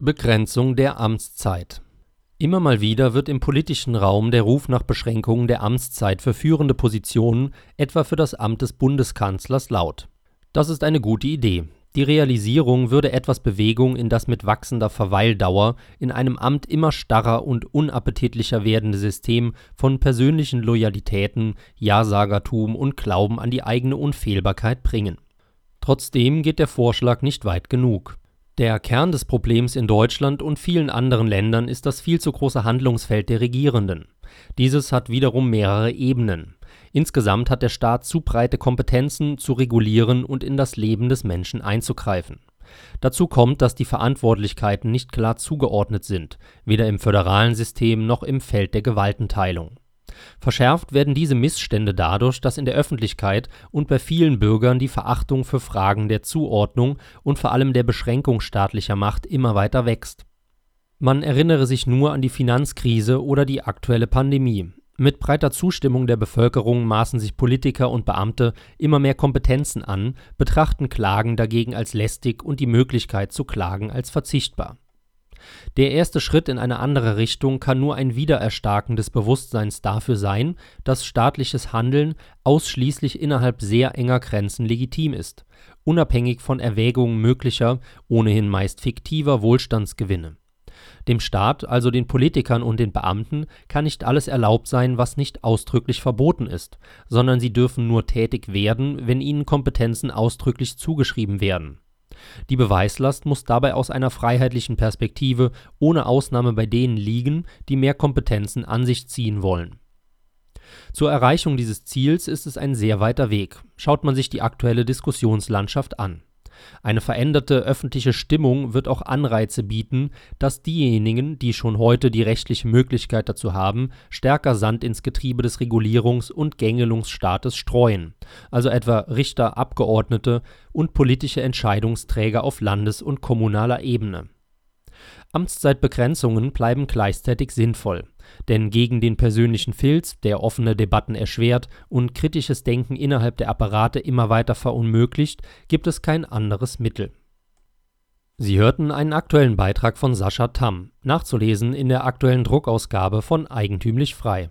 Begrenzung der Amtszeit Immer mal wieder wird im politischen Raum der Ruf nach Beschränkungen der Amtszeit für führende Positionen, etwa für das Amt des Bundeskanzlers, laut. Das ist eine gute Idee. Die Realisierung würde etwas Bewegung in das mit wachsender Verweildauer in einem Amt immer starrer und unappetitlicher werdende System von persönlichen Loyalitäten, Ja-Sagertum und Glauben an die eigene Unfehlbarkeit bringen. Trotzdem geht der Vorschlag nicht weit genug. Der Kern des Problems in Deutschland und vielen anderen Ländern ist das viel zu große Handlungsfeld der Regierenden. Dieses hat wiederum mehrere Ebenen. Insgesamt hat der Staat zu breite Kompetenzen, zu regulieren und in das Leben des Menschen einzugreifen. Dazu kommt, dass die Verantwortlichkeiten nicht klar zugeordnet sind, weder im föderalen System noch im Feld der Gewaltenteilung Verschärft werden diese Missstände dadurch, dass in der Öffentlichkeit und bei vielen Bürgern die Verachtung für Fragen der Zuordnung und vor allem der Beschränkung staatlicher Macht immer weiter wächst. Man erinnere sich nur an die Finanzkrise oder die aktuelle Pandemie. Mit breiter Zustimmung der Bevölkerung maßen sich Politiker und Beamte immer mehr Kompetenzen an, betrachten Klagen dagegen als lästig und die Möglichkeit zu klagen als verzichtbar der erste Schritt in eine andere Richtung kann nur ein Wiedererstarken des Bewusstseins dafür sein, dass staatliches Handeln ausschließlich innerhalb sehr enger Grenzen legitim ist, unabhängig von Erwägungen möglicher, ohnehin meist fiktiver Wohlstandsgewinne. Dem Staat, also den Politikern und den Beamten, kann nicht alles erlaubt sein, was nicht ausdrücklich verboten ist, sondern sie dürfen nur tätig werden, wenn ihnen Kompetenzen ausdrücklich zugeschrieben werden die Beweislast muss dabei aus einer freiheitlichen Perspektive ohne Ausnahme bei denen liegen, die mehr Kompetenzen an sich ziehen wollen. Zur Erreichung dieses Ziels ist es ein sehr weiter Weg, schaut man sich die aktuelle Diskussionslandschaft an eine veränderte öffentliche Stimmung wird auch Anreize bieten, dass diejenigen, die schon heute die rechtliche Möglichkeit dazu haben, stärker Sand ins Getriebe des Regulierungs und Gängelungsstaates streuen, also etwa Richter, Abgeordnete und politische Entscheidungsträger auf Landes und kommunaler Ebene. Amtszeitbegrenzungen bleiben gleichzeitig sinnvoll, denn gegen den persönlichen Filz, der offene Debatten erschwert und kritisches Denken innerhalb der Apparate immer weiter verunmöglicht, gibt es kein anderes Mittel. Sie hörten einen aktuellen Beitrag von Sascha Tamm, nachzulesen in der aktuellen Druckausgabe von Eigentümlich Frei